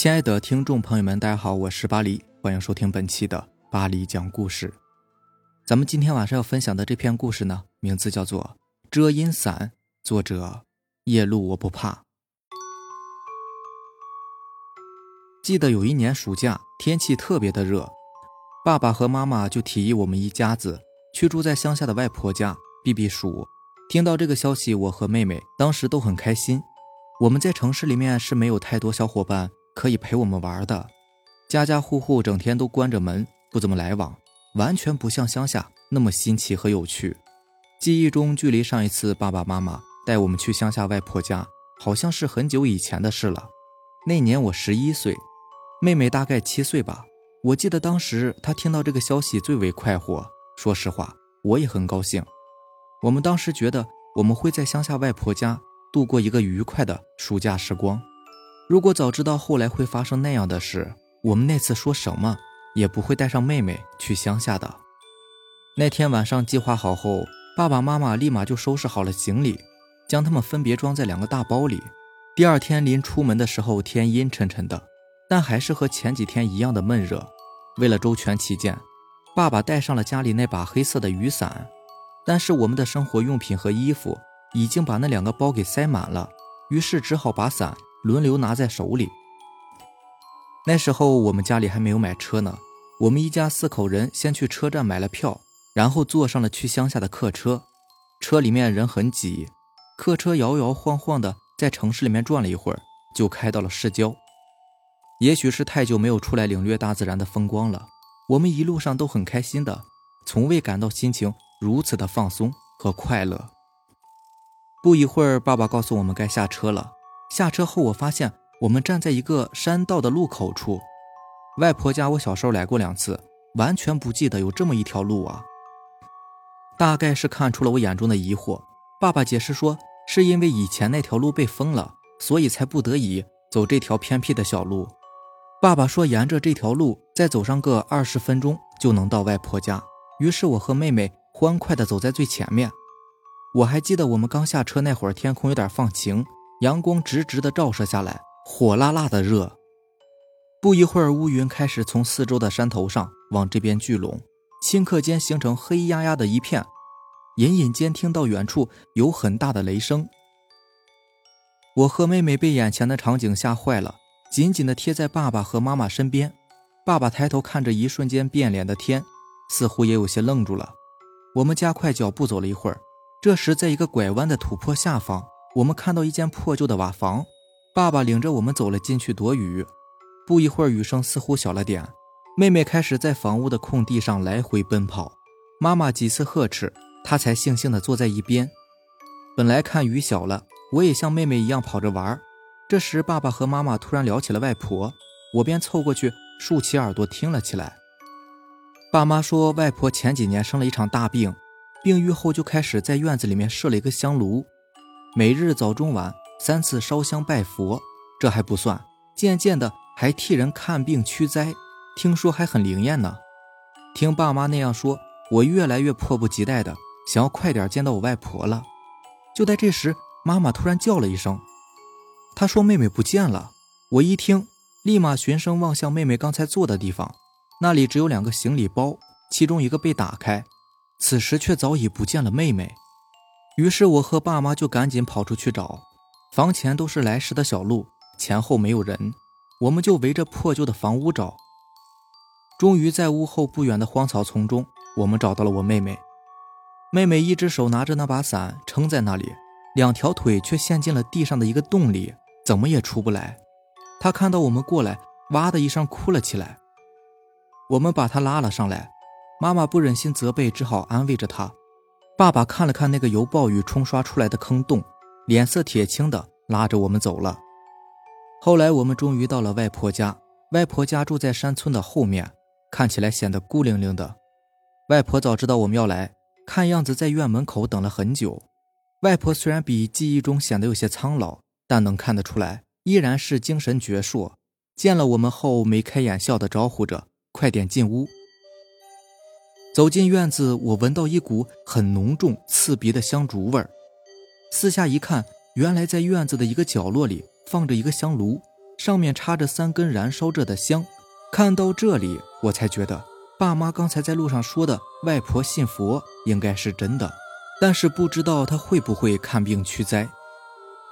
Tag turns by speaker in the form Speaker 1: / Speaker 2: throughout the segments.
Speaker 1: 亲爱的听众朋友们，大家好，我是巴黎，欢迎收听本期的巴黎讲故事。咱们今天晚上要分享的这篇故事呢，名字叫做《遮阴伞》，作者夜路我不怕。记得有一年暑假，天气特别的热，爸爸和妈妈就提议我们一家子去住在乡下的外婆家避避暑。听到这个消息，我和妹妹当时都很开心。我们在城市里面是没有太多小伙伴。可以陪我们玩的，家家户户整天都关着门，不怎么来往，完全不像乡下那么新奇和有趣。记忆中，距离上一次爸爸妈妈带我们去乡下外婆家，好像是很久以前的事了。那年我十一岁，妹妹大概七岁吧。我记得当时她听到这个消息最为快活。说实话，我也很高兴。我们当时觉得我们会在乡下外婆家度过一个愉快的暑假时光。如果早知道后来会发生那样的事，我们那次说什么也不会带上妹妹去乡下的。那天晚上计划好后，爸爸妈妈立马就收拾好了行李，将他们分别装在两个大包里。第二天临出门的时候，天阴沉沉的，但还是和前几天一样的闷热。为了周全起见，爸爸带上了家里那把黑色的雨伞，但是我们的生活用品和衣服已经把那两个包给塞满了，于是只好把伞。轮流拿在手里。那时候我们家里还没有买车呢，我们一家四口人先去车站买了票，然后坐上了去乡下的客车。车里面人很挤，客车摇摇晃晃的在城市里面转了一会儿，就开到了市郊。也许是太久没有出来领略大自然的风光了，我们一路上都很开心的，从未感到心情如此的放松和快乐。不一会儿，爸爸告诉我们该下车了。下车后，我发现我们站在一个山道的路口处。外婆家我小时候来过两次，完全不记得有这么一条路啊。大概是看出了我眼中的疑惑，爸爸解释说，是因为以前那条路被封了，所以才不得已走这条偏僻的小路。爸爸说，沿着这条路再走上个二十分钟就能到外婆家。于是我和妹妹欢快地走在最前面。我还记得我们刚下车那会儿，天空有点放晴。阳光直直的照射下来，火辣辣的热。不一会儿，乌云开始从四周的山头上往这边聚拢，顷刻间形成黑压压的一片。隐隐间听到远处有很大的雷声。我和妹妹被眼前的场景吓坏了，紧紧的贴在爸爸和妈妈身边。爸爸抬头看着一瞬间变脸的天，似乎也有些愣住了。我们加快脚步走了一会儿，这时在一个拐弯的土坡下方。我们看到一间破旧的瓦房，爸爸领着我们走了进去躲雨。不一会儿，雨声似乎小了点，妹妹开始在房屋的空地上来回奔跑。妈妈几次呵斥，她才悻悻地坐在一边。本来看雨小了，我也像妹妹一样跑着玩。这时，爸爸和妈妈突然聊起了外婆，我便凑过去竖起耳朵听了起来。爸妈说，外婆前几年生了一场大病，病愈后就开始在院子里面设了一个香炉。每日早中晚三次烧香拜佛，这还不算，渐渐的还替人看病驱灾，听说还很灵验呢。听爸妈那样说，我越来越迫不及待的想要快点见到我外婆了。就在这时，妈妈突然叫了一声，她说妹妹不见了。我一听，立马循声望向妹妹刚才坐的地方，那里只有两个行李包，其中一个被打开，此时却早已不见了妹妹。于是我和爸妈就赶紧跑出去找，房前都是来时的小路，前后没有人，我们就围着破旧的房屋找。终于在屋后不远的荒草丛中，我们找到了我妹妹。妹妹一只手拿着那把伞撑在那里，两条腿却陷进了地上的一个洞里，怎么也出不来。她看到我们过来，哇的一声哭了起来。我们把她拉了上来，妈妈不忍心责备，只好安慰着她。爸爸看了看那个由暴雨冲刷出来的坑洞，脸色铁青的拉着我们走了。后来我们终于到了外婆家，外婆家住在山村的后面，看起来显得孤零零的。外婆早知道我们要来，看样子在院门口等了很久。外婆虽然比记忆中显得有些苍老，但能看得出来依然是精神矍铄。见了我们后，眉开眼笑的招呼着：“快点进屋。”走进院子，我闻到一股很浓重、刺鼻的香烛味儿。四下一看，原来在院子的一个角落里放着一个香炉，上面插着三根燃烧着的香。看到这里，我才觉得爸妈刚才在路上说的外婆信佛应该是真的，但是不知道她会不会看病驱灾。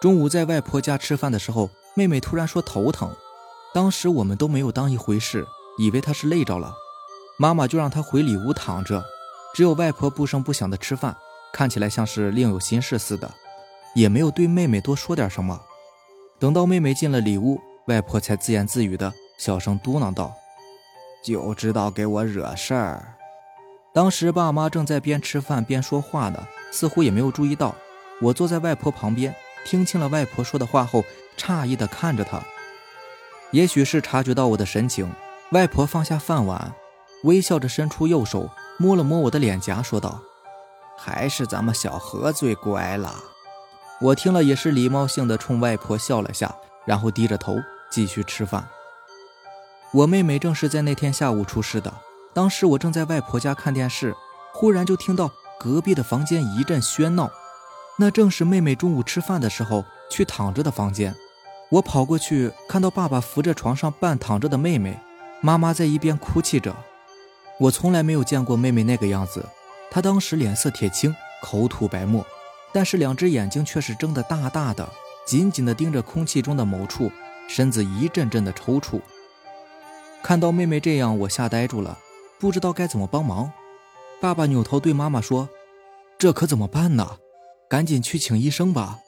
Speaker 1: 中午在外婆家吃饭的时候，妹妹突然说头疼，当时我们都没有当一回事，以为她是累着了。妈妈就让她回里屋躺着，只有外婆不声不响的吃饭，看起来像是另有心事似的，也没有对妹妹多说点什么。等到妹妹进了里屋，外婆才自言自语的小声嘟囔道：“就知道给我惹事儿。”当时爸妈正在边吃饭边说话呢，似乎也没有注意到我坐在外婆旁边。听清了外婆说的话后，诧异的看着她。也许是察觉到我的神情，外婆放下饭碗，微笑着伸出右手摸了摸我的脸颊，说道：“还是咱们小何最乖了。”我听了也是礼貌性的冲外婆笑了下，然后低着头继续吃饭。我妹妹正是在那天下午出事的。当时我正在外婆家看电视，忽然就听到隔壁的房间一阵喧闹。那正是妹妹中午吃饭的时候去躺着的房间，我跑过去，看到爸爸扶着床上半躺着的妹妹，妈妈在一边哭泣着。我从来没有见过妹妹那个样子，她当时脸色铁青，口吐白沫，但是两只眼睛却是睁得大大的，紧紧地盯着空气中的某处，身子一阵阵的抽搐。看到妹妹这样，我吓呆住了，不知道该怎么帮忙。爸爸扭头对妈妈说：“这可怎么办呢？”赶紧去请医生吧。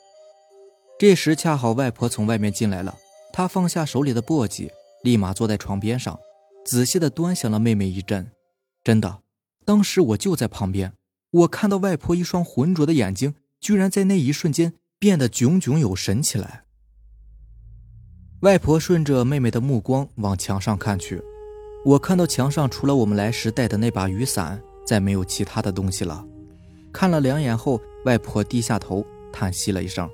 Speaker 1: 这时恰好外婆从外面进来了，她放下手里的簸箕，立马坐在床边上，仔细的端详了妹妹一阵。真的，当时我就在旁边，我看到外婆一双浑浊的眼睛，居然在那一瞬间变得炯炯有神起来。外婆顺着妹妹的目光往墙上看去，我看到墙上除了我们来时带的那把雨伞，再没有其他的东西了。看了两眼后，外婆低下头，叹息了一声，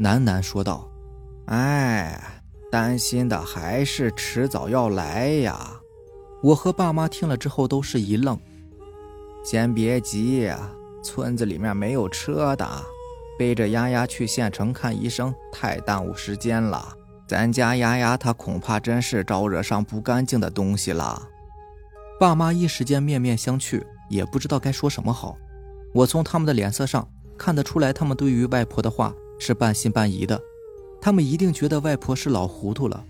Speaker 1: 喃喃说道：“哎，担心的还是迟早要来呀。”我和爸妈听了之后都是一愣。先别急，村子里面没有车的，背着丫丫去县城看医生太耽误时间了。咱家丫丫她恐怕真是招惹上不干净的东西了。爸妈一时间面面相觑，也不知道该说什么好。我从他们的脸色上看得出来，他们对于外婆的话是半信半疑的。他们一定觉得外婆是老糊涂了。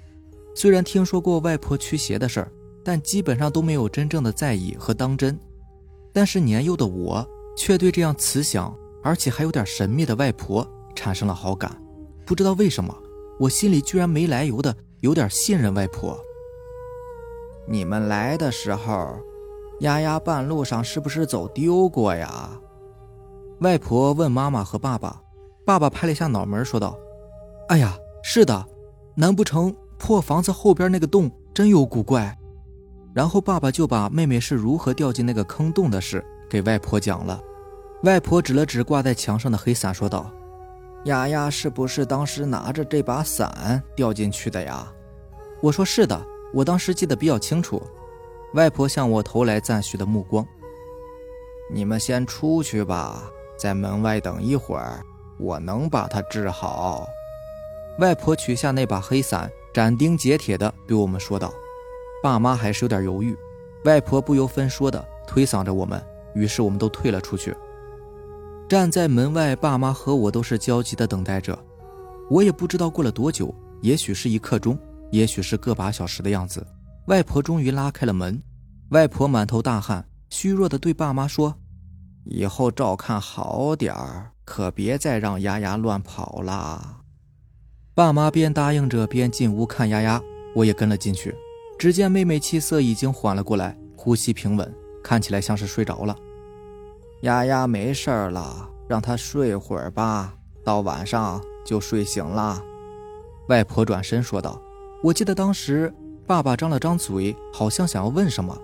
Speaker 1: 虽然听说过外婆驱邪的事儿，但基本上都没有真正的在意和当真。但是年幼的我却对这样慈祥而且还有点神秘的外婆产生了好感。不知道为什么，我心里居然没来由的有点信任外婆。你们来的时候，丫丫半路上是不是走丢过呀？外婆问妈妈和爸爸，爸爸拍了一下脑门，说道：“哎呀，是的，难不成破房子后边那个洞真有古怪？”然后爸爸就把妹妹是如何掉进那个坑洞的事给外婆讲了。外婆指了指挂在墙上的黑伞，说道：“丫丫是不是当时拿着这把伞掉进去的呀？”我说：“是的，我当时记得比较清楚。”外婆向我投来赞许的目光。你们先出去吧。在门外等一会儿，我能把他治好。外婆取下那把黑伞，斩钉截铁地对我们说道。爸妈还是有点犹豫，外婆不由分说的推搡着我们，于是我们都退了出去。站在门外，爸妈和我都是焦急的等待着。我也不知道过了多久，也许是一刻钟，也许是个把小时的样子。外婆终于拉开了门，外婆满头大汗，虚弱的对爸妈说。以后照看好点儿，可别再让丫丫乱跑啦。爸妈边答应着边进屋看丫丫，我也跟了进去。只见妹妹气色已经缓了过来，呼吸平稳，看起来像是睡着了。丫丫没事了，让她睡会儿吧，到晚上就睡醒了。外婆转身说道：“我记得当时爸爸张了张嘴，好像想要问什么，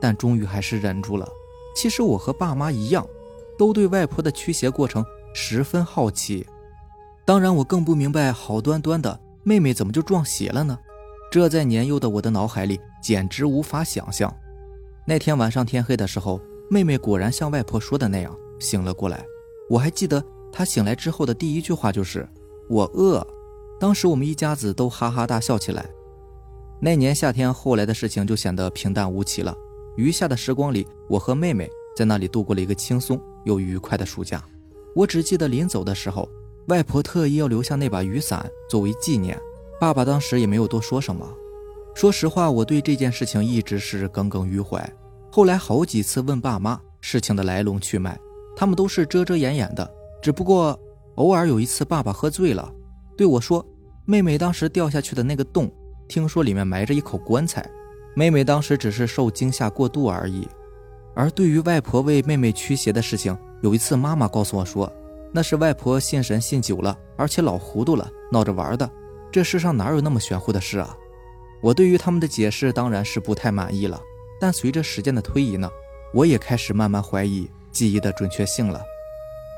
Speaker 1: 但终于还是忍住了。”其实我和爸妈一样，都对外婆的驱邪过程十分好奇。当然，我更不明白，好端端的妹妹怎么就撞邪了呢？这在年幼的我的脑海里简直无法想象。那天晚上天黑的时候，妹妹果然像外婆说的那样醒了过来。我还记得她醒来之后的第一句话就是“我饿”。当时我们一家子都哈哈大笑起来。那年夏天，后来的事情就显得平淡无奇了。余下的时光里，我和妹妹在那里度过了一个轻松又愉快的暑假。我只记得临走的时候，外婆特意要留下那把雨伞作为纪念。爸爸当时也没有多说什么。说实话，我对这件事情一直是耿耿于怀。后来好几次问爸妈事情的来龙去脉，他们都是遮遮掩掩的。只不过偶尔有一次，爸爸喝醉了，对我说：“妹妹当时掉下去的那个洞。”听说里面埋着一口棺材，妹妹当时只是受惊吓过度而已。而对于外婆为妹妹驱邪的事情，有一次妈妈告诉我说，那是外婆信神信久了，而且老糊涂了，闹着玩的。这世上哪有那么玄乎的事啊？我对于他们的解释当然是不太满意了。但随着时间的推移呢，我也开始慢慢怀疑记忆的准确性了。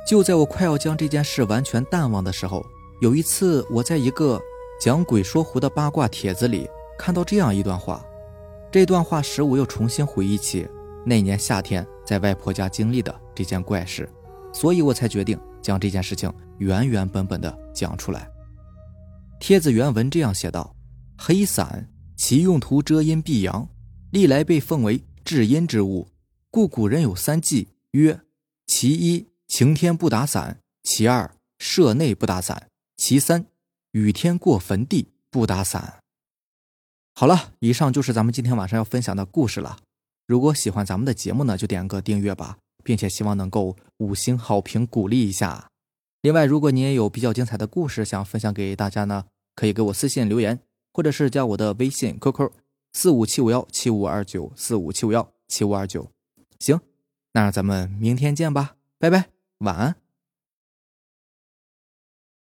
Speaker 1: 就在我快要将这件事完全淡忘的时候，有一次我在一个。讲鬼说狐的八卦帖子里看到这样一段话，这段话使我又重新回忆起那年夏天在外婆家经历的这件怪事，所以我才决定将这件事情原原本本的讲出来。帖子原文这样写道：“黑伞，其用途遮阴避阳，历来被奉为至阴之物，故古人有三忌，曰：其一，晴天不打伞；其二，舍内不打伞；其三。”雨天过坟地不打伞。好了，以上就是咱们今天晚上要分享的故事了。如果喜欢咱们的节目呢，就点个订阅吧，并且希望能够五星好评鼓励一下。另外，如果你也有比较精彩的故事想分享给大家呢，可以给我私信留言，或者是加我的微信 QQ 四五七五幺七五二九四五七五幺七五二九。行，那咱们明天见吧，拜拜，晚安。